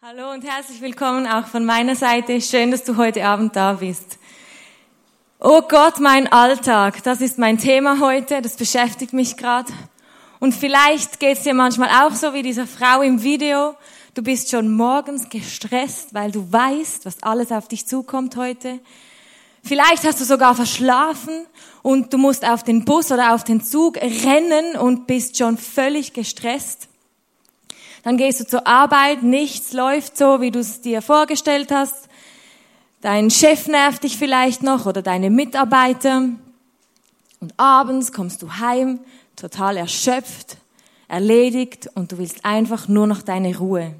Hallo und herzlich willkommen auch von meiner Seite. Schön, dass du heute Abend da bist. Oh Gott, mein Alltag, das ist mein Thema heute, das beschäftigt mich gerade. Und vielleicht geht's dir manchmal auch so wie dieser Frau im Video. Du bist schon morgens gestresst, weil du weißt, was alles auf dich zukommt heute. Vielleicht hast du sogar verschlafen und du musst auf den Bus oder auf den Zug rennen und bist schon völlig gestresst. Dann gehst du zur Arbeit, nichts läuft so, wie du es dir vorgestellt hast. Dein Chef nervt dich vielleicht noch oder deine Mitarbeiter. Und abends kommst du heim, total erschöpft, erledigt und du willst einfach nur noch deine Ruhe.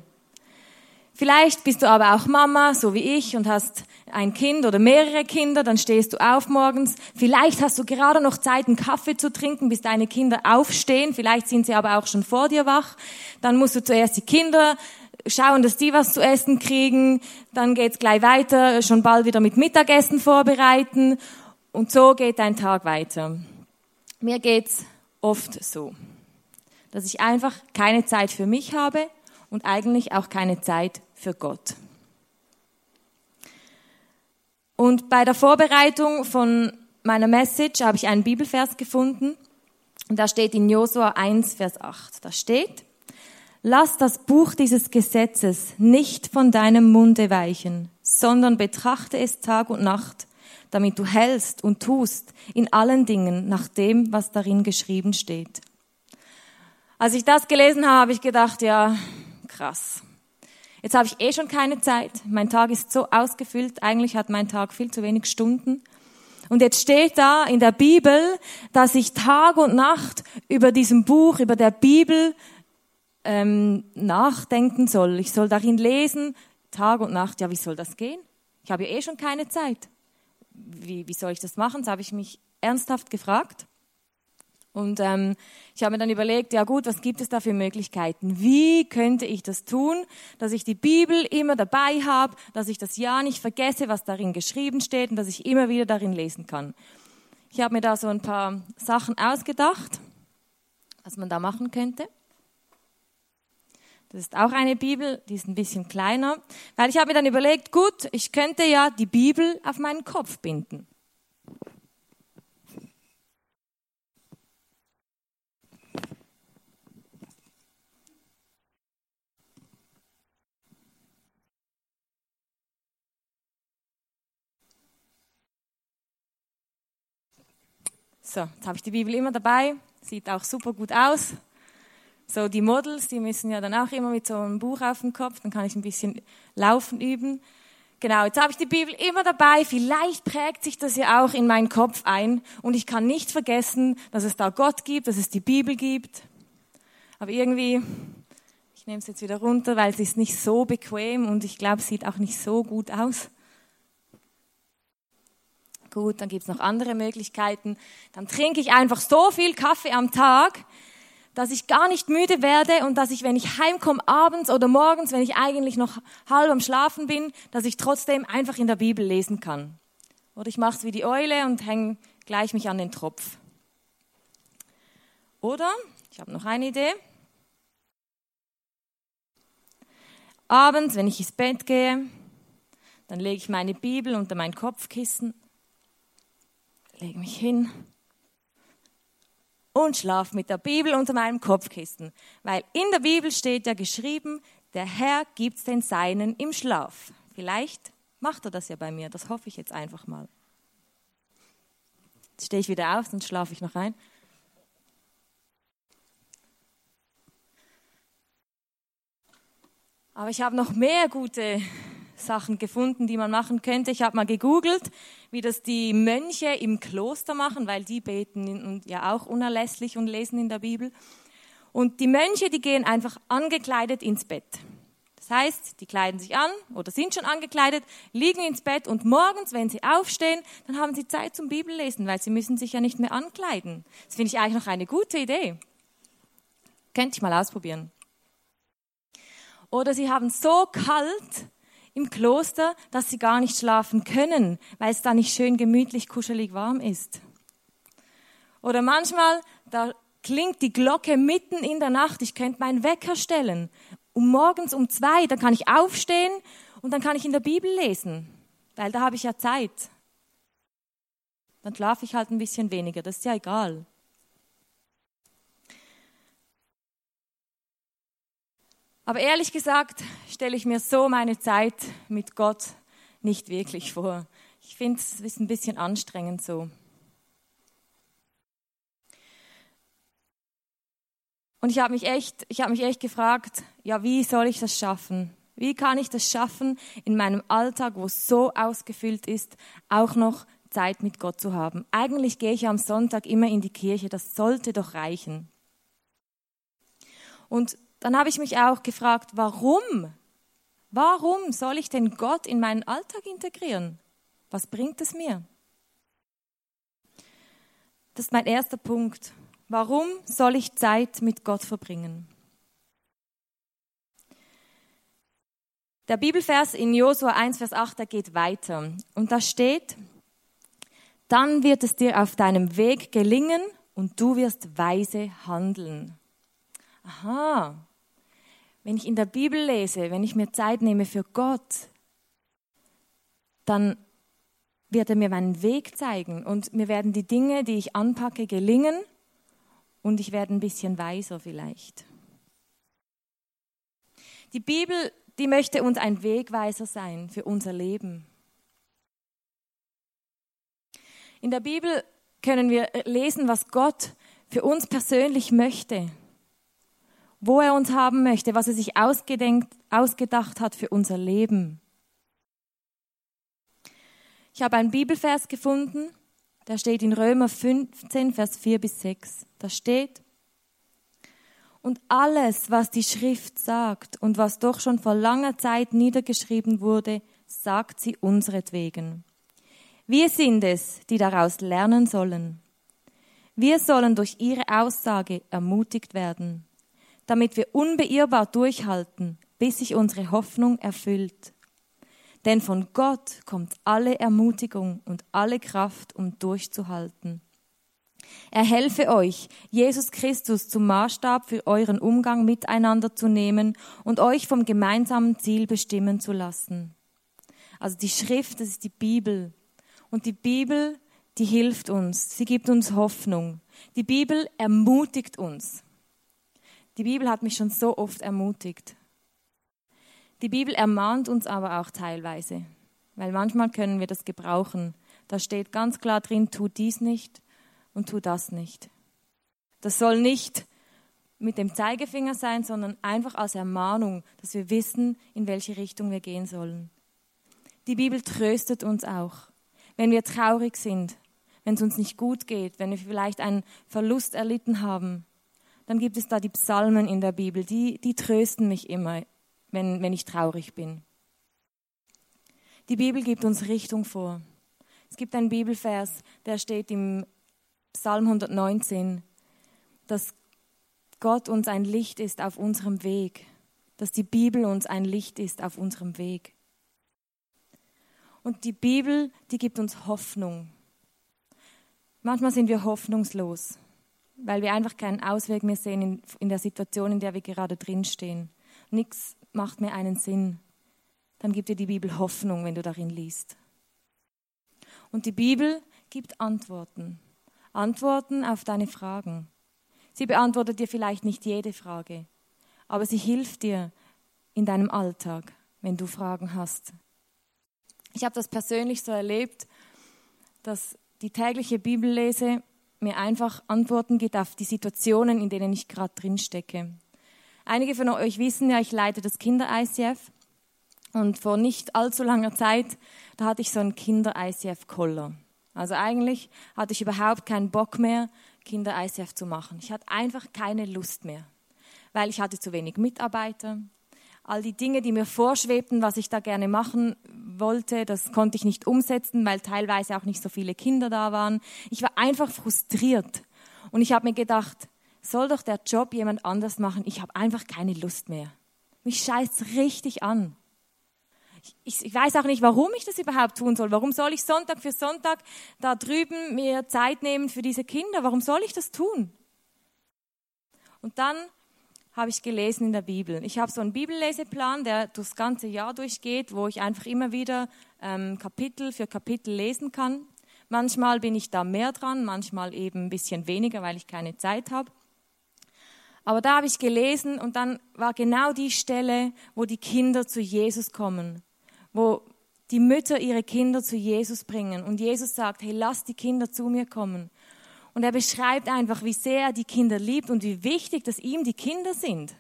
Vielleicht bist du aber auch Mama, so wie ich, und hast ein Kind oder mehrere Kinder, dann stehst du auf morgens. Vielleicht hast du gerade noch Zeit, einen Kaffee zu trinken, bis deine Kinder aufstehen. Vielleicht sind sie aber auch schon vor dir wach. Dann musst du zuerst die Kinder schauen, dass die was zu essen kriegen. Dann geht's gleich weiter, schon bald wieder mit Mittagessen vorbereiten. Und so geht dein Tag weiter. Mir geht's oft so, dass ich einfach keine Zeit für mich habe und eigentlich auch keine Zeit für Gott. Und bei der Vorbereitung von meiner Message habe ich einen Bibelvers gefunden. Und da steht in Josua 1, Vers 8. Da steht, Lass das Buch dieses Gesetzes nicht von deinem Munde weichen, sondern betrachte es Tag und Nacht, damit du hältst und tust in allen Dingen nach dem, was darin geschrieben steht. Als ich das gelesen habe, habe ich gedacht, ja, krass. Jetzt habe ich eh schon keine Zeit. Mein Tag ist so ausgefüllt. Eigentlich hat mein Tag viel zu wenig Stunden. Und jetzt steht da in der Bibel, dass ich Tag und Nacht über diesem Buch, über der Bibel ähm, nachdenken soll. Ich soll darin lesen, Tag und Nacht. Ja, wie soll das gehen? Ich habe ja eh schon keine Zeit. Wie, wie soll ich das machen? Das habe ich mich ernsthaft gefragt. Und ähm, ich habe mir dann überlegt, ja gut, was gibt es da für Möglichkeiten? Wie könnte ich das tun, dass ich die Bibel immer dabei habe, dass ich das ja nicht vergesse, was darin geschrieben steht und dass ich immer wieder darin lesen kann. Ich habe mir da so ein paar Sachen ausgedacht, was man da machen könnte. Das ist auch eine Bibel, die ist ein bisschen kleiner, weil ich habe mir dann überlegt, gut, ich könnte ja die Bibel auf meinen Kopf binden. So, jetzt habe ich die Bibel immer dabei. Sieht auch super gut aus. So, die Models, die müssen ja dann auch immer mit so einem Buch auf dem Kopf, dann kann ich ein bisschen laufen üben. Genau, jetzt habe ich die Bibel immer dabei. Vielleicht prägt sich das ja auch in meinen Kopf ein. Und ich kann nicht vergessen, dass es da Gott gibt, dass es die Bibel gibt. Aber irgendwie, ich nehme es jetzt wieder runter, weil es ist nicht so bequem und ich glaube, es sieht auch nicht so gut aus. Gut, dann gibt's noch andere Möglichkeiten. Dann trinke ich einfach so viel Kaffee am Tag, dass ich gar nicht müde werde und dass ich, wenn ich heimkomme abends oder morgens, wenn ich eigentlich noch halb am Schlafen bin, dass ich trotzdem einfach in der Bibel lesen kann. Oder ich mache es wie die Eule und hänge gleich mich an den Tropf. Oder, ich habe noch eine Idee. Abends, wenn ich ins Bett gehe, dann lege ich meine Bibel unter mein Kopfkissen lege mich hin und schlafe mit der Bibel unter meinem Kopfkissen. Weil in der Bibel steht ja geschrieben, der Herr gibt's den Seinen im Schlaf. Vielleicht macht er das ja bei mir, das hoffe ich jetzt einfach mal. Jetzt stehe ich wieder auf, sonst schlafe ich noch ein. Aber ich habe noch mehr gute Sachen gefunden, die man machen könnte. Ich habe mal gegoogelt, wie das die Mönche im Kloster machen, weil die beten ja auch unerlässlich und lesen in der Bibel. Und die Mönche, die gehen einfach angekleidet ins Bett. Das heißt, die kleiden sich an oder sind schon angekleidet, liegen ins Bett und morgens, wenn sie aufstehen, dann haben sie Zeit zum Bibellesen, weil sie müssen sich ja nicht mehr ankleiden. Das finde ich eigentlich noch eine gute Idee. Könnte ich mal ausprobieren. Oder sie haben so kalt, im Kloster, dass sie gar nicht schlafen können, weil es da nicht schön gemütlich, kuschelig warm ist. Oder manchmal, da klingt die Glocke mitten in der Nacht, ich könnte meinen Wecker stellen um morgens um zwei, dann kann ich aufstehen und dann kann ich in der Bibel lesen, weil da habe ich ja Zeit. Dann schlafe ich halt ein bisschen weniger, das ist ja egal. Aber ehrlich gesagt stelle ich mir so meine Zeit mit Gott nicht wirklich vor. Ich finde es ist ein bisschen anstrengend so. Und ich habe mich echt, ich habe mich echt gefragt, ja, wie soll ich das schaffen? Wie kann ich das schaffen, in meinem Alltag, wo es so ausgefüllt ist, auch noch Zeit mit Gott zu haben? Eigentlich gehe ich am Sonntag immer in die Kirche, das sollte doch reichen. Und dann habe ich mich auch gefragt, warum? Warum soll ich denn Gott in meinen Alltag integrieren? Was bringt es mir? Das ist mein erster Punkt. Warum soll ich Zeit mit Gott verbringen? Der Bibelvers in Josua 1, Vers 8, der geht weiter. Und da steht, dann wird es dir auf deinem Weg gelingen und du wirst weise handeln. Aha. Wenn ich in der Bibel lese, wenn ich mir Zeit nehme für Gott, dann wird er mir meinen Weg zeigen und mir werden die Dinge, die ich anpacke, gelingen und ich werde ein bisschen weiser vielleicht. Die Bibel, die möchte uns ein Wegweiser sein für unser Leben. In der Bibel können wir lesen, was Gott für uns persönlich möchte, wo er uns haben möchte, was er sich ausgedacht hat für unser Leben. Ich habe einen Bibelvers gefunden, der steht in Römer 15, Vers 4 bis 6. Da steht, und alles, was die Schrift sagt und was doch schon vor langer Zeit niedergeschrieben wurde, sagt sie unseretwegen. Wir sind es, die daraus lernen sollen. Wir sollen durch ihre Aussage ermutigt werden, damit wir unbeirrbar durchhalten, bis sich unsere Hoffnung erfüllt. Denn von Gott kommt alle Ermutigung und alle Kraft, um durchzuhalten. Er helfe euch, Jesus Christus zum Maßstab für euren Umgang miteinander zu nehmen und euch vom gemeinsamen Ziel bestimmen zu lassen. Also die Schrift, das ist die Bibel. Und die Bibel, die hilft uns, sie gibt uns Hoffnung. Die Bibel ermutigt uns. Die Bibel hat mich schon so oft ermutigt. Die Bibel ermahnt uns aber auch teilweise, weil manchmal können wir das gebrauchen. Da steht ganz klar drin, tu dies nicht und tu das nicht. Das soll nicht mit dem Zeigefinger sein, sondern einfach als Ermahnung, dass wir wissen, in welche Richtung wir gehen sollen. Die Bibel tröstet uns auch, wenn wir traurig sind, wenn es uns nicht gut geht, wenn wir vielleicht einen Verlust erlitten haben. Dann gibt es da die Psalmen in der Bibel, die, die trösten mich immer wenn, wenn ich traurig bin. Die Bibel gibt uns Richtung vor. Es gibt einen Bibelvers, der steht im Psalm 119, dass Gott uns ein Licht ist auf unserem Weg, dass die Bibel uns ein Licht ist auf unserem Weg. Und die Bibel, die gibt uns Hoffnung. Manchmal sind wir hoffnungslos, weil wir einfach keinen Ausweg mehr sehen in, in der Situation, in der wir gerade drinstehen. Nichts macht mir einen Sinn, dann gibt dir die Bibel Hoffnung, wenn du darin liest. Und die Bibel gibt Antworten. Antworten auf deine Fragen. Sie beantwortet dir vielleicht nicht jede Frage, aber sie hilft dir in deinem Alltag, wenn du Fragen hast. Ich habe das persönlich so erlebt, dass die tägliche Bibellese mir einfach Antworten gibt auf die Situationen, in denen ich gerade drin stecke. Einige von euch wissen ja, ich leite das Kinder-ICF. Und vor nicht allzu langer Zeit, da hatte ich so einen Kinder-ICF-Koller. Also eigentlich hatte ich überhaupt keinen Bock mehr, Kinder-ICF zu machen. Ich hatte einfach keine Lust mehr, weil ich hatte zu wenig Mitarbeiter. All die Dinge, die mir vorschwebten, was ich da gerne machen wollte, das konnte ich nicht umsetzen, weil teilweise auch nicht so viele Kinder da waren. Ich war einfach frustriert. Und ich habe mir gedacht, soll doch der Job jemand anders machen. Ich habe einfach keine Lust mehr. Mich scheißt richtig an. Ich, ich, weiß auch nicht, warum ich das überhaupt tun soll. Warum soll ich Sonntag für Sonntag da drüben mir Zeit nehmen für diese Kinder? Warum soll ich das tun? Und dann habe ich gelesen in der Bibel. Ich habe so einen Bibelleseplan, der durchs ganze Jahr durchgeht, wo ich einfach immer wieder ähm, Kapitel für Kapitel lesen kann. Manchmal bin ich da mehr dran, manchmal eben ein bisschen weniger, weil ich keine Zeit habe. Aber da habe ich gelesen und dann war genau die Stelle, wo die Kinder zu Jesus kommen, wo die Mütter ihre Kinder zu Jesus bringen und Jesus sagt, hey, lass die Kinder zu mir kommen. Und er beschreibt einfach, wie sehr er die Kinder liebt und wie wichtig, dass ihm die Kinder sind.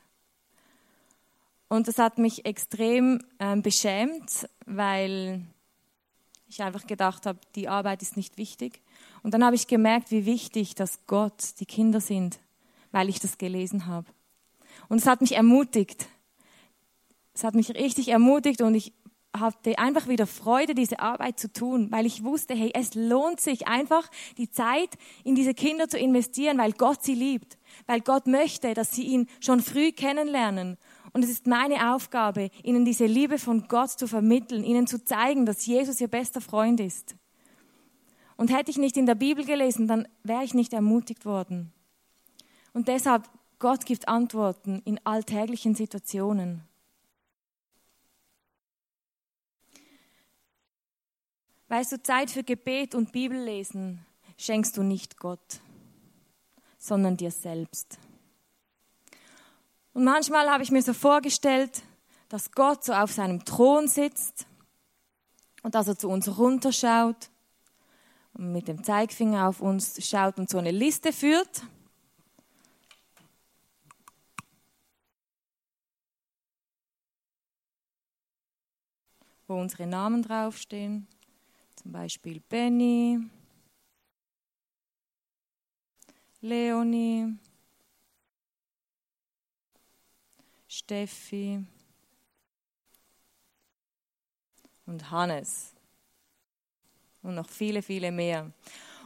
Und das hat mich extrem äh, beschämt, weil ich einfach gedacht habe, die Arbeit ist nicht wichtig. Und dann habe ich gemerkt, wie wichtig, dass Gott die Kinder sind, weil ich das gelesen habe. Und es hat mich ermutigt. Es hat mich richtig ermutigt und ich hatte einfach wieder Freude, diese Arbeit zu tun, weil ich wusste, hey, es lohnt sich einfach, die Zeit in diese Kinder zu investieren, weil Gott sie liebt, weil Gott möchte, dass sie ihn schon früh kennenlernen. Und es ist meine Aufgabe, ihnen diese Liebe von Gott zu vermitteln, ihnen zu zeigen, dass Jesus ihr bester Freund ist. Und hätte ich nicht in der Bibel gelesen, dann wäre ich nicht ermutigt worden. Und deshalb, Gott gibt Antworten in alltäglichen Situationen. Weißt du, Zeit für Gebet und Bibellesen schenkst du nicht Gott, sondern dir selbst. Und manchmal habe ich mir so vorgestellt, dass Gott so auf seinem Thron sitzt und dass er zu uns runterschaut und mit dem Zeigefinger auf uns schaut und so eine Liste führt. wo unsere Namen draufstehen. Zum Beispiel Benny, Leonie, Steffi und Hannes. Und noch viele, viele mehr.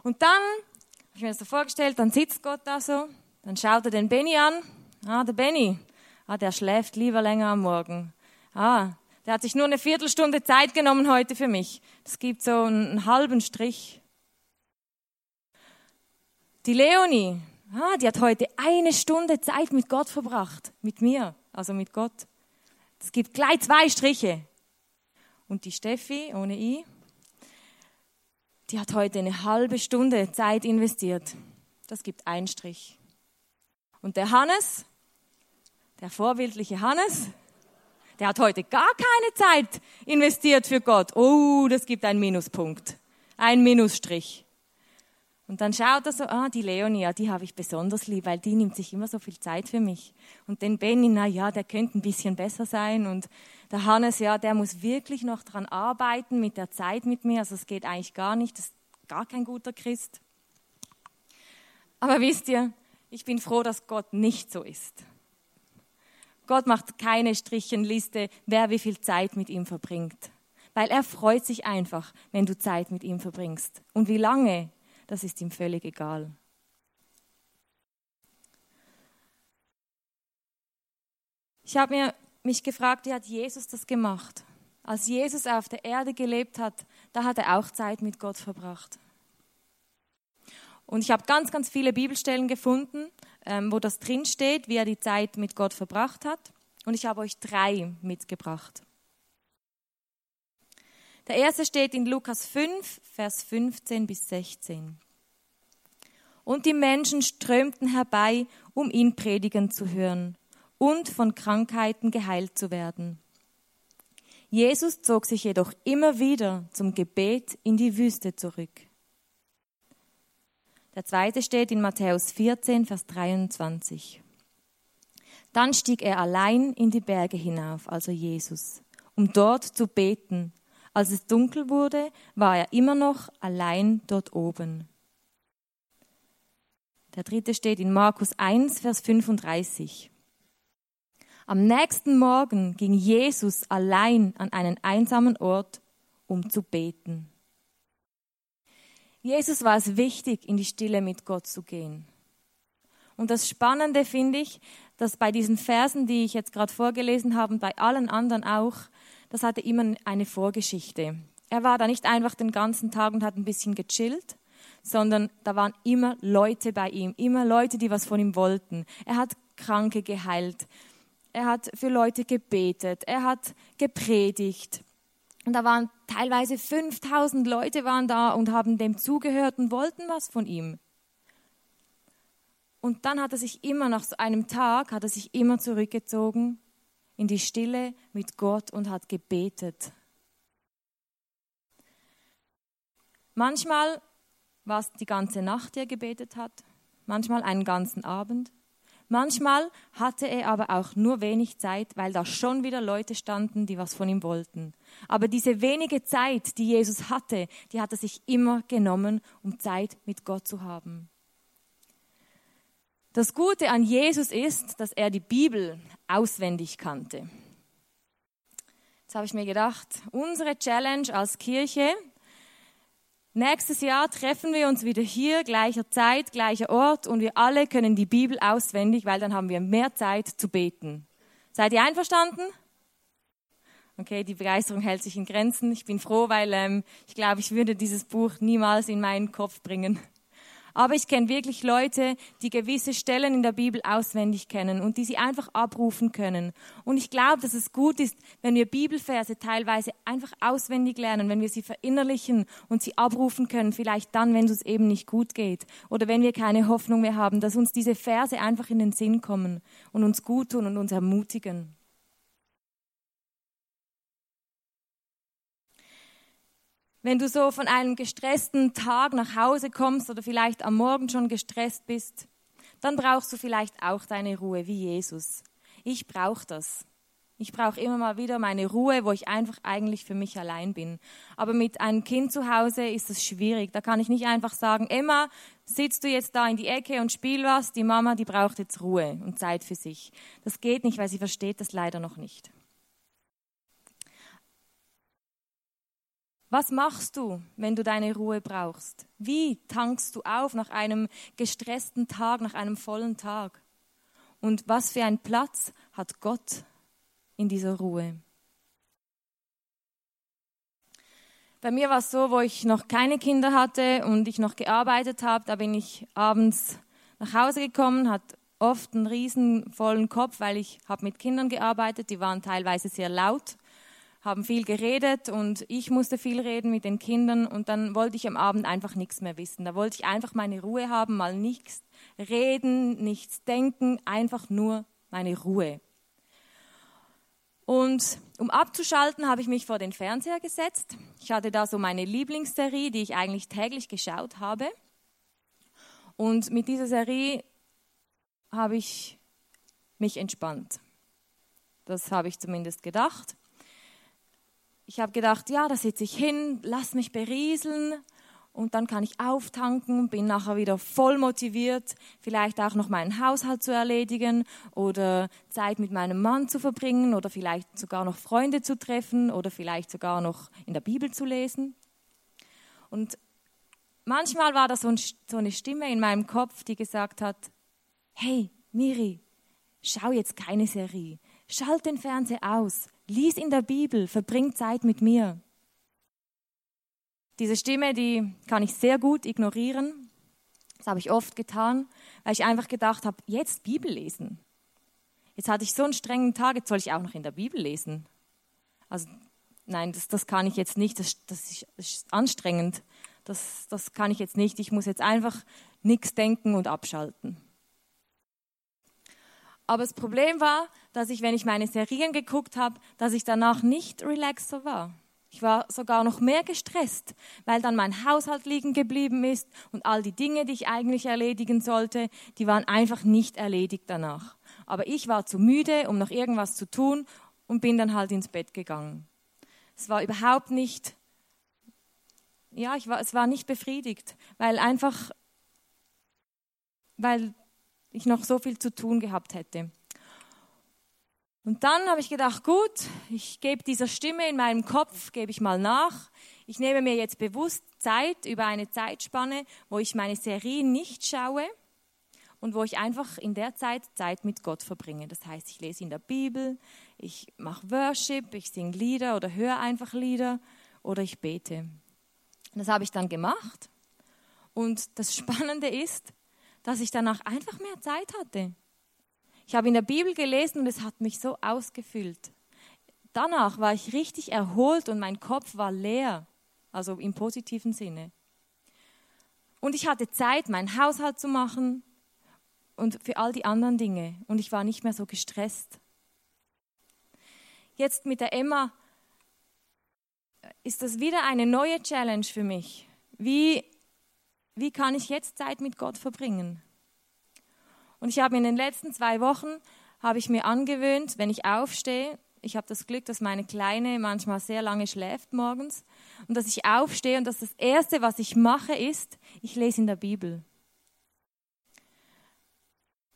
Und dann habe ich mir das so vorgestellt, dann sitzt Gott da so, dann schaut er den Benny an. Ah, der Benny, ah, der schläft lieber länger am Morgen. Ah, der hat sich nur eine Viertelstunde Zeit genommen heute für mich. Das gibt so einen halben Strich. Die Leonie, ah, die hat heute eine Stunde Zeit mit Gott verbracht. Mit mir, also mit Gott. Es gibt gleich zwei Striche. Und die Steffi, ohne I, die hat heute eine halbe Stunde Zeit investiert. Das gibt einen Strich. Und der Hannes, der vorbildliche Hannes, der hat heute gar keine Zeit investiert für Gott. Oh, das gibt einen Minuspunkt. Ein Minusstrich. Und dann schaut er so, ah, die Leonia, die habe ich besonders lieb, weil die nimmt sich immer so viel Zeit für mich. Und den Benny, na ja, der könnte ein bisschen besser sein. Und der Hannes, ja, der muss wirklich noch dran arbeiten mit der Zeit mit mir. Also es geht eigentlich gar nicht. Das ist gar kein guter Christ. Aber wisst ihr, ich bin froh, dass Gott nicht so ist. Gott macht keine Strichenliste, wer wie viel Zeit mit ihm verbringt. Weil er freut sich einfach, wenn du Zeit mit ihm verbringst. Und wie lange, das ist ihm völlig egal. Ich habe mich gefragt, wie hat Jesus das gemacht? Als Jesus auf der Erde gelebt hat, da hat er auch Zeit mit Gott verbracht. Und ich habe ganz, ganz viele Bibelstellen gefunden, wo das drin steht, wie er die Zeit mit Gott verbracht hat. Und ich habe euch drei mitgebracht. Der erste steht in Lukas 5, Vers 15 bis 16. Und die Menschen strömten herbei, um ihn predigen zu hören und von Krankheiten geheilt zu werden. Jesus zog sich jedoch immer wieder zum Gebet in die Wüste zurück. Der zweite steht in Matthäus 14, Vers 23. Dann stieg er allein in die Berge hinauf, also Jesus, um dort zu beten. Als es dunkel wurde, war er immer noch allein dort oben. Der dritte steht in Markus 1, Vers 35. Am nächsten Morgen ging Jesus allein an einen einsamen Ort, um zu beten. Jesus war es wichtig, in die Stille mit Gott zu gehen. Und das Spannende finde ich, dass bei diesen Versen, die ich jetzt gerade vorgelesen habe, bei allen anderen auch, das hatte immer eine Vorgeschichte. Er war da nicht einfach den ganzen Tag und hat ein bisschen gechillt, sondern da waren immer Leute bei ihm, immer Leute, die was von ihm wollten. Er hat Kranke geheilt. Er hat für Leute gebetet. Er hat gepredigt. Und da waren teilweise 5000 Leute waren da und haben dem zugehört und wollten was von ihm. Und dann hat er sich immer nach so einem Tag, hat er sich immer zurückgezogen in die Stille mit Gott und hat gebetet. Manchmal war es die ganze Nacht, die er gebetet hat, manchmal einen ganzen Abend. Manchmal hatte er aber auch nur wenig Zeit, weil da schon wieder Leute standen, die was von ihm wollten. Aber diese wenige Zeit, die Jesus hatte, die hat er sich immer genommen, um Zeit mit Gott zu haben. Das Gute an Jesus ist, dass er die Bibel auswendig kannte. Jetzt habe ich mir gedacht, unsere Challenge als Kirche Nächstes Jahr treffen wir uns wieder hier, gleicher Zeit, gleicher Ort und wir alle können die Bibel auswendig, weil dann haben wir mehr Zeit zu beten. Seid ihr einverstanden? Okay, die Begeisterung hält sich in Grenzen. Ich bin froh, weil ähm, ich glaube, ich würde dieses Buch niemals in meinen Kopf bringen. Aber ich kenne wirklich Leute, die gewisse Stellen in der Bibel auswendig kennen und die sie einfach abrufen können. Und ich glaube, dass es gut ist, wenn wir Bibelverse teilweise einfach auswendig lernen, wenn wir sie verinnerlichen und sie abrufen können, vielleicht dann, wenn es uns eben nicht gut geht oder wenn wir keine Hoffnung mehr haben, dass uns diese Verse einfach in den Sinn kommen und uns gut tun und uns ermutigen. Wenn du so von einem gestressten Tag nach Hause kommst oder vielleicht am Morgen schon gestresst bist, dann brauchst du vielleicht auch deine Ruhe wie Jesus. Ich brauche das. Ich brauche immer mal wieder meine Ruhe, wo ich einfach eigentlich für mich allein bin. Aber mit einem Kind zu Hause ist das schwierig. Da kann ich nicht einfach sagen, Emma, sitzt du jetzt da in die Ecke und spiel was. Die Mama, die braucht jetzt Ruhe und Zeit für sich. Das geht nicht, weil sie versteht das leider noch nicht. Was machst du, wenn du deine Ruhe brauchst? Wie tankst du auf nach einem gestressten Tag, nach einem vollen Tag? Und was für einen Platz hat Gott in dieser Ruhe? Bei mir war es so, wo ich noch keine Kinder hatte und ich noch gearbeitet habe, da bin ich abends nach Hause gekommen, hat oft einen riesen vollen Kopf, weil ich habe mit Kindern gearbeitet, die waren teilweise sehr laut haben viel geredet und ich musste viel reden mit den Kindern und dann wollte ich am Abend einfach nichts mehr wissen. Da wollte ich einfach meine Ruhe haben, mal nichts reden, nichts denken, einfach nur meine Ruhe. Und um abzuschalten, habe ich mich vor den Fernseher gesetzt. Ich hatte da so meine Lieblingsserie, die ich eigentlich täglich geschaut habe. Und mit dieser Serie habe ich mich entspannt. Das habe ich zumindest gedacht. Ich habe gedacht, ja, da sitze ich hin, lass mich berieseln und dann kann ich auftanken, bin nachher wieder voll motiviert, vielleicht auch noch meinen Haushalt zu erledigen oder Zeit mit meinem Mann zu verbringen oder vielleicht sogar noch Freunde zu treffen oder vielleicht sogar noch in der Bibel zu lesen. Und manchmal war da so, eine Stimme in meinem Kopf, die gesagt hat, hey, Miri, schau jetzt keine Serie, schalt den Fernseher aus, Lies in der Bibel, verbring Zeit mit mir. Diese Stimme, die kann ich sehr gut ignorieren. Das habe ich oft getan, weil ich einfach gedacht habe, jetzt Bibel lesen. Jetzt hatte ich so einen strengen Tag, jetzt soll ich auch noch in der Bibel lesen. Also nein, das, das kann ich jetzt nicht, das, das, ist, anstrengend. Das, das kann ich jetzt nicht. Ich muss jetzt einfach nichts denken und abschalten. Aber das Problem war, dass ich, wenn ich meine Serien geguckt habe, dass ich danach nicht relaxer war. Ich war sogar noch mehr gestresst, weil dann mein Haushalt liegen geblieben ist und all die Dinge, die ich eigentlich erledigen sollte, die waren einfach nicht erledigt danach. Aber ich war zu müde, um noch irgendwas zu tun und bin dann halt ins Bett gegangen. Es war überhaupt nicht, ja, ich war, es war nicht befriedigt, weil einfach, weil ich noch so viel zu tun gehabt hätte. Und dann habe ich gedacht, gut, ich gebe dieser Stimme in meinem Kopf, gebe ich mal nach. Ich nehme mir jetzt bewusst Zeit über eine Zeitspanne, wo ich meine Serie nicht schaue und wo ich einfach in der Zeit Zeit mit Gott verbringe. Das heißt, ich lese in der Bibel, ich mache Worship, ich singe Lieder oder höre einfach Lieder oder ich bete. Das habe ich dann gemacht. Und das Spannende ist, dass ich danach einfach mehr Zeit hatte. Ich habe in der Bibel gelesen und es hat mich so ausgefüllt. Danach war ich richtig erholt und mein Kopf war leer, also im positiven Sinne. Und ich hatte Zeit, meinen Haushalt zu machen und für all die anderen Dinge. Und ich war nicht mehr so gestresst. Jetzt mit der Emma ist das wieder eine neue Challenge für mich. Wie, wie kann ich jetzt Zeit mit Gott verbringen? Und ich habe in den letzten zwei Wochen, habe ich mir angewöhnt, wenn ich aufstehe, ich habe das Glück, dass meine Kleine manchmal sehr lange schläft morgens und dass ich aufstehe und dass das Erste, was ich mache, ist, ich lese in der Bibel.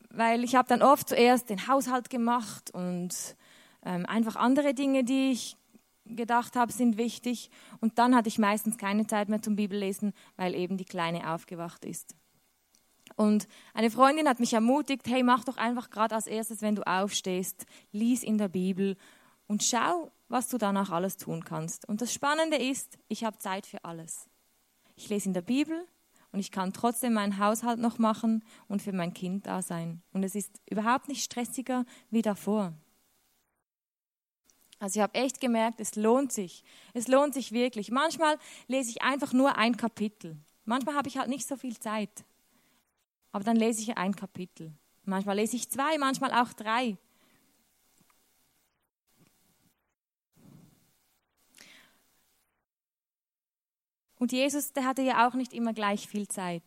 Weil ich habe dann oft zuerst den Haushalt gemacht und ähm, einfach andere Dinge, die ich gedacht habe, sind wichtig. Und dann hatte ich meistens keine Zeit mehr zum Bibellesen, weil eben die Kleine aufgewacht ist. Und eine Freundin hat mich ermutigt, hey, mach doch einfach gerade als erstes, wenn du aufstehst, lies in der Bibel und schau, was du danach alles tun kannst. Und das Spannende ist, ich habe Zeit für alles. Ich lese in der Bibel und ich kann trotzdem meinen Haushalt noch machen und für mein Kind da sein. Und es ist überhaupt nicht stressiger wie davor. Also ich habe echt gemerkt, es lohnt sich. Es lohnt sich wirklich. Manchmal lese ich einfach nur ein Kapitel. Manchmal habe ich halt nicht so viel Zeit. Aber dann lese ich ein Kapitel. Manchmal lese ich zwei, manchmal auch drei. Und Jesus, der hatte ja auch nicht immer gleich viel Zeit.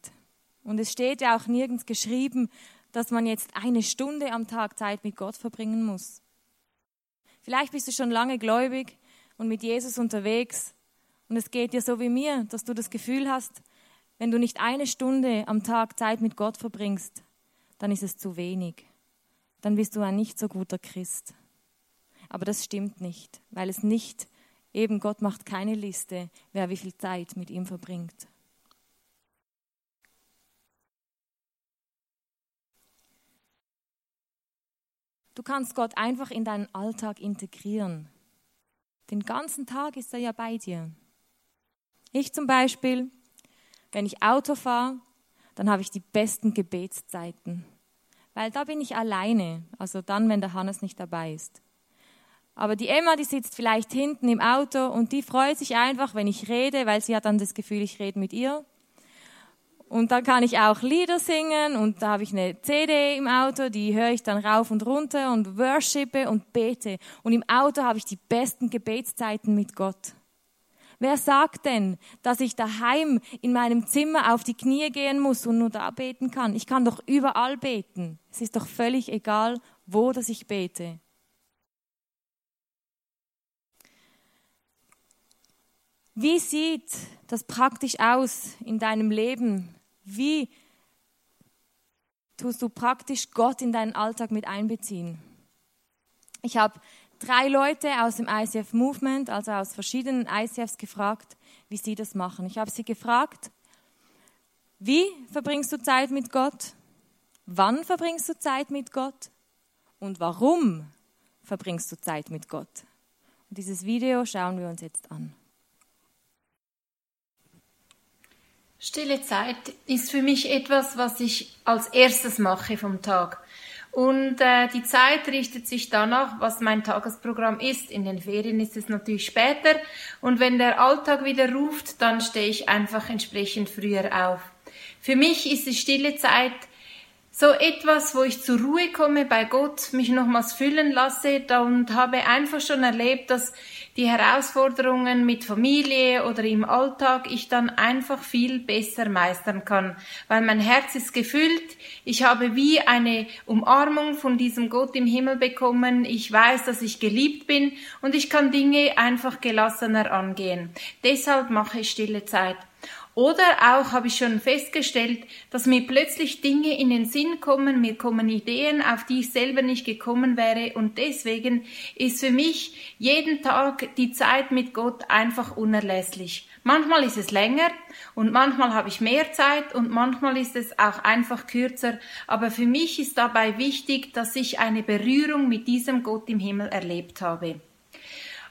Und es steht ja auch nirgends geschrieben, dass man jetzt eine Stunde am Tag Zeit mit Gott verbringen muss. Vielleicht bist du schon lange gläubig und mit Jesus unterwegs und es geht dir so wie mir, dass du das Gefühl hast, wenn du nicht eine Stunde am Tag Zeit mit Gott verbringst, dann ist es zu wenig. Dann bist du ein nicht so guter Christ. Aber das stimmt nicht, weil es nicht Eben Gott macht keine Liste, wer wie viel Zeit mit ihm verbringt. Du kannst Gott einfach in deinen Alltag integrieren. Den ganzen Tag ist er ja bei dir. Ich zum Beispiel, wenn ich Auto fahre, dann habe ich die besten Gebetszeiten, weil da bin ich alleine, also dann, wenn der Hannes nicht dabei ist. Aber die Emma, die sitzt vielleicht hinten im Auto und die freut sich einfach, wenn ich rede, weil sie hat dann das Gefühl, ich rede mit ihr. Und dann kann ich auch Lieder singen und da habe ich eine CD im Auto, die höre ich dann rauf und runter und worshipe und bete. Und im Auto habe ich die besten Gebetszeiten mit Gott. Wer sagt denn, dass ich daheim in meinem Zimmer auf die Knie gehen muss und nur da beten kann? Ich kann doch überall beten. Es ist doch völlig egal, wo dass ich bete. Wie sieht das praktisch aus in deinem Leben? Wie tust du praktisch Gott in deinen Alltag mit einbeziehen? Ich habe drei Leute aus dem ICF Movement, also aus verschiedenen ICFs, gefragt, wie sie das machen. Ich habe sie gefragt, wie verbringst du Zeit mit Gott? Wann verbringst du Zeit mit Gott? Und warum verbringst du Zeit mit Gott? Und dieses Video schauen wir uns jetzt an. Stille Zeit ist für mich etwas, was ich als erstes mache vom Tag. Und äh, die Zeit richtet sich danach, was mein Tagesprogramm ist. In den Ferien ist es natürlich später. Und wenn der Alltag wieder ruft, dann stehe ich einfach entsprechend früher auf. Für mich ist die stille Zeit so etwas, wo ich zur Ruhe komme bei Gott, mich nochmals füllen lasse und habe einfach schon erlebt, dass die Herausforderungen mit Familie oder im Alltag ich dann einfach viel besser meistern kann, weil mein Herz ist gefüllt, ich habe wie eine Umarmung von diesem Gott im Himmel bekommen, ich weiß, dass ich geliebt bin und ich kann Dinge einfach gelassener angehen. Deshalb mache ich stille Zeit. Oder auch habe ich schon festgestellt, dass mir plötzlich Dinge in den Sinn kommen, mir kommen Ideen, auf die ich selber nicht gekommen wäre und deswegen ist für mich jeden Tag die Zeit mit Gott einfach unerlässlich. Manchmal ist es länger und manchmal habe ich mehr Zeit und manchmal ist es auch einfach kürzer, aber für mich ist dabei wichtig, dass ich eine Berührung mit diesem Gott im Himmel erlebt habe.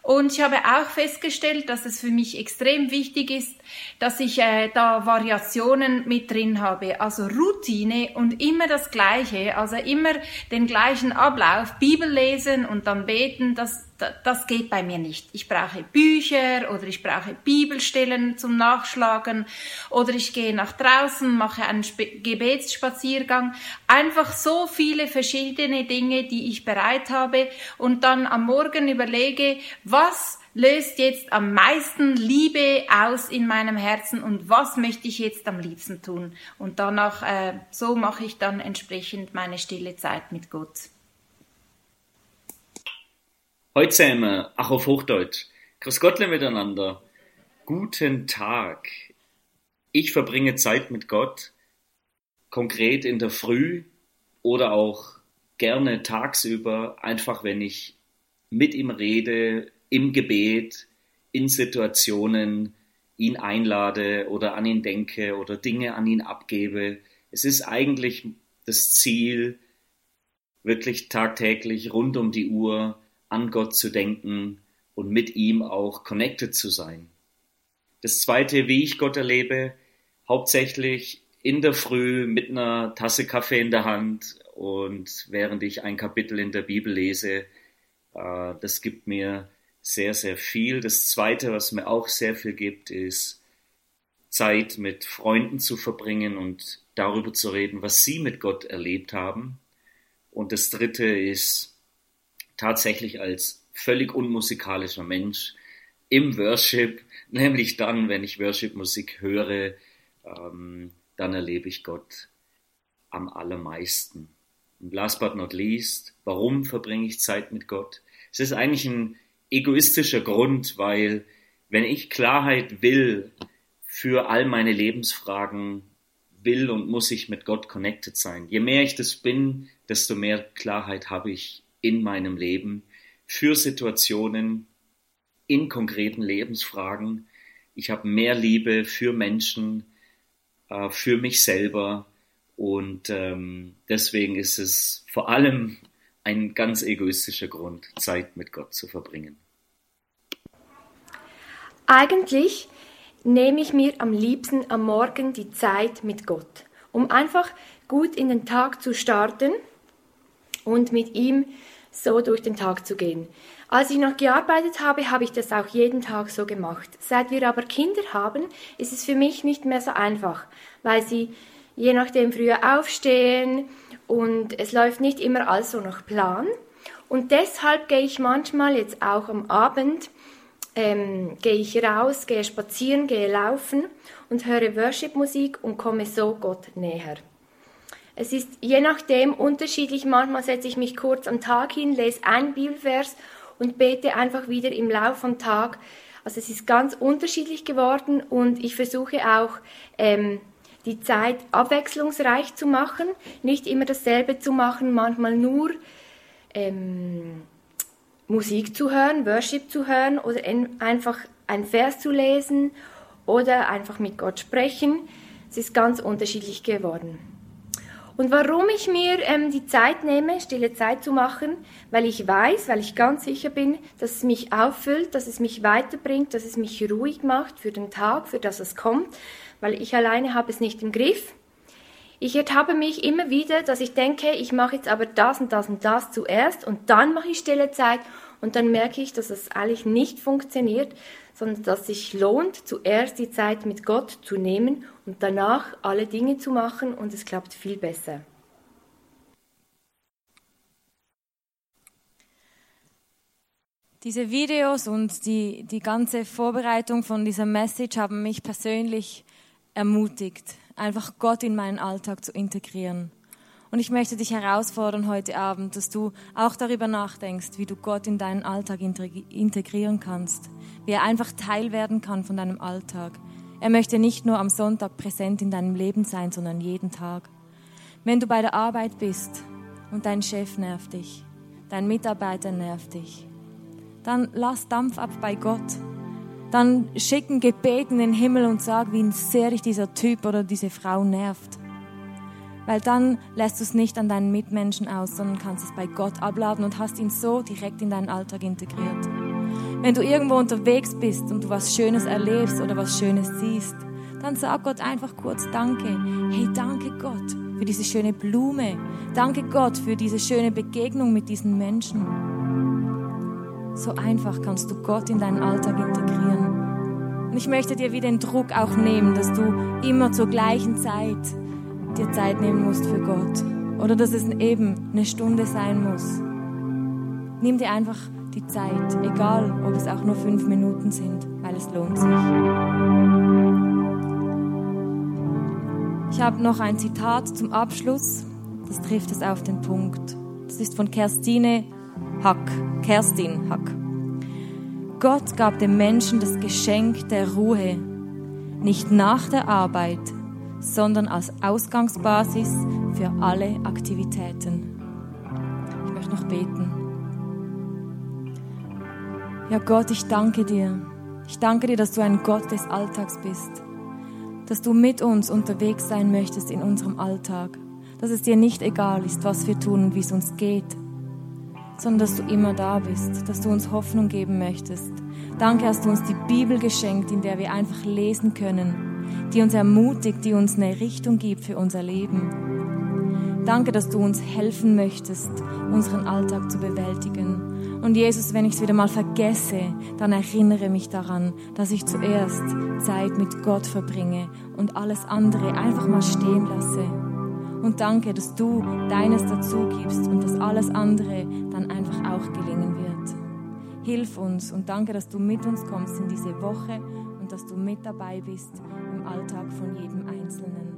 Und ich habe auch festgestellt, dass es für mich extrem wichtig ist, dass ich äh, da Variationen mit drin habe. Also Routine und immer das Gleiche, also immer den gleichen Ablauf, Bibel lesen und dann beten, das, das geht bei mir nicht. Ich brauche Bücher oder ich brauche Bibelstellen zum Nachschlagen oder ich gehe nach draußen, mache einen Sp Gebetsspaziergang. Einfach so viele verschiedene Dinge, die ich bereit habe und dann am Morgen überlege, was löst jetzt am meisten Liebe aus in meinem Herzen und was möchte ich jetzt am liebsten tun? Und danach, äh, so mache ich dann entsprechend meine stille Zeit mit Gott. Heute zusammen, ach auf Hochdeutsch. Grüß Gottle miteinander. Guten Tag. Ich verbringe Zeit mit Gott, konkret in der Früh oder auch gerne tagsüber, einfach wenn ich mit ihm rede, im Gebet, in Situationen ihn einlade oder an ihn denke oder Dinge an ihn abgebe. Es ist eigentlich das Ziel, wirklich tagtäglich rund um die Uhr an Gott zu denken und mit ihm auch connected zu sein. Das zweite, wie ich Gott erlebe, hauptsächlich in der Früh mit einer Tasse Kaffee in der Hand und während ich ein Kapitel in der Bibel lese, äh, das gibt mir sehr, sehr viel. Das zweite, was mir auch sehr viel gibt, ist Zeit mit Freunden zu verbringen und darüber zu reden, was sie mit Gott erlebt haben. Und das dritte ist tatsächlich als völlig unmusikalischer Mensch im Worship, nämlich dann, wenn ich Worship-Musik höre, ähm, dann erlebe ich Gott am allermeisten. Und last but not least, warum verbringe ich Zeit mit Gott? Es ist eigentlich ein egoistischer Grund, weil wenn ich Klarheit will für all meine Lebensfragen, will und muss ich mit Gott connected sein. Je mehr ich das bin, desto mehr Klarheit habe ich in meinem Leben für Situationen, in konkreten Lebensfragen. Ich habe mehr Liebe für Menschen, äh, für mich selber und ähm, deswegen ist es vor allem ein ganz egoistischer Grund, Zeit mit Gott zu verbringen. Eigentlich nehme ich mir am liebsten am Morgen die Zeit mit Gott, um einfach gut in den Tag zu starten und mit ihm so durch den Tag zu gehen. Als ich noch gearbeitet habe, habe ich das auch jeden Tag so gemacht. Seit wir aber Kinder haben, ist es für mich nicht mehr so einfach, weil sie je nachdem früher aufstehen und es läuft nicht immer alles so nach Plan. Und deshalb gehe ich manchmal jetzt auch am Abend, ähm, gehe ich raus, gehe spazieren, gehe laufen und höre Worship-Musik und komme so Gott näher. Es ist je nachdem unterschiedlich. Manchmal setze ich mich kurz am Tag hin, lese ein Bibelvers und bete einfach wieder im Laufe vom Tag. Also es ist ganz unterschiedlich geworden und ich versuche auch ähm, die Zeit abwechslungsreich zu machen, nicht immer dasselbe zu machen, manchmal nur ähm, Musik zu hören, Worship zu hören oder einfach ein Vers zu lesen oder einfach mit Gott sprechen. Es ist ganz unterschiedlich geworden. Und warum ich mir ähm, die Zeit nehme, stille Zeit zu machen, weil ich weiß, weil ich ganz sicher bin, dass es mich auffüllt, dass es mich weiterbringt, dass es mich ruhig macht für den Tag, für das es kommt, weil ich alleine habe es nicht im Griff. Ich ertappe mich immer wieder, dass ich denke, ich mache jetzt aber das und das und das zuerst und dann mache ich stille Zeit und dann merke ich, dass es eigentlich nicht funktioniert, sondern dass es sich lohnt, zuerst die Zeit mit Gott zu nehmen und danach alle Dinge zu machen und es klappt viel besser. Diese Videos und die, die ganze Vorbereitung von dieser Message haben mich persönlich ermutigt, einfach Gott in meinen Alltag zu integrieren. Und ich möchte dich herausfordern heute Abend, dass du auch darüber nachdenkst, wie du Gott in deinen Alltag integrieren kannst, wie er einfach Teil werden kann von deinem Alltag. Er möchte nicht nur am Sonntag präsent in deinem Leben sein, sondern jeden Tag. Wenn du bei der Arbeit bist und dein Chef nervt dich, dein Mitarbeiter nervt dich, dann lass Dampf ab bei Gott. Dann schick ein Gebet in den Himmel und sag, wie sehr dich dieser Typ oder diese Frau nervt weil dann lässt du es nicht an deinen Mitmenschen aus, sondern kannst es bei Gott abladen und hast ihn so direkt in deinen Alltag integriert. Wenn du irgendwo unterwegs bist und du was Schönes erlebst oder was Schönes siehst, dann sag Gott einfach kurz Danke. Hey, danke Gott für diese schöne Blume. Danke Gott für diese schöne Begegnung mit diesen Menschen. So einfach kannst du Gott in deinen Alltag integrieren. Und ich möchte dir wieder den Druck auch nehmen, dass du immer zur gleichen Zeit dir Zeit nehmen musst für Gott. Oder dass es eben eine Stunde sein muss. Nimm dir einfach die Zeit, egal ob es auch nur fünf Minuten sind, weil es lohnt sich. Ich habe noch ein Zitat zum Abschluss, das trifft es auf den Punkt. Das ist von Kerstine Hack, Kerstin Hack. Gott gab dem Menschen das Geschenk der Ruhe, nicht nach der Arbeit, sondern als Ausgangsbasis für alle Aktivitäten. Ich möchte noch beten. Ja Gott, ich danke dir. Ich danke dir, dass du ein Gott des Alltags bist. Dass du mit uns unterwegs sein möchtest in unserem Alltag. Dass es dir nicht egal ist, was wir tun und wie es uns geht. Sondern dass du immer da bist. Dass du uns Hoffnung geben möchtest. Danke hast du uns die Bibel geschenkt, in der wir einfach lesen können. Die uns ermutigt, die uns eine Richtung gibt für unser Leben. Danke, dass du uns helfen möchtest, unseren Alltag zu bewältigen und Jesus, wenn ich es wieder mal vergesse, dann erinnere mich daran, dass ich zuerst Zeit mit Gott verbringe und alles andere einfach mal stehen lasse. Und danke, dass du deines dazu gibst und dass alles andere dann einfach auch gelingen wird. Hilf uns und danke, dass du mit uns kommst in diese Woche und dass du mit dabei bist Alltag von jedem Einzelnen.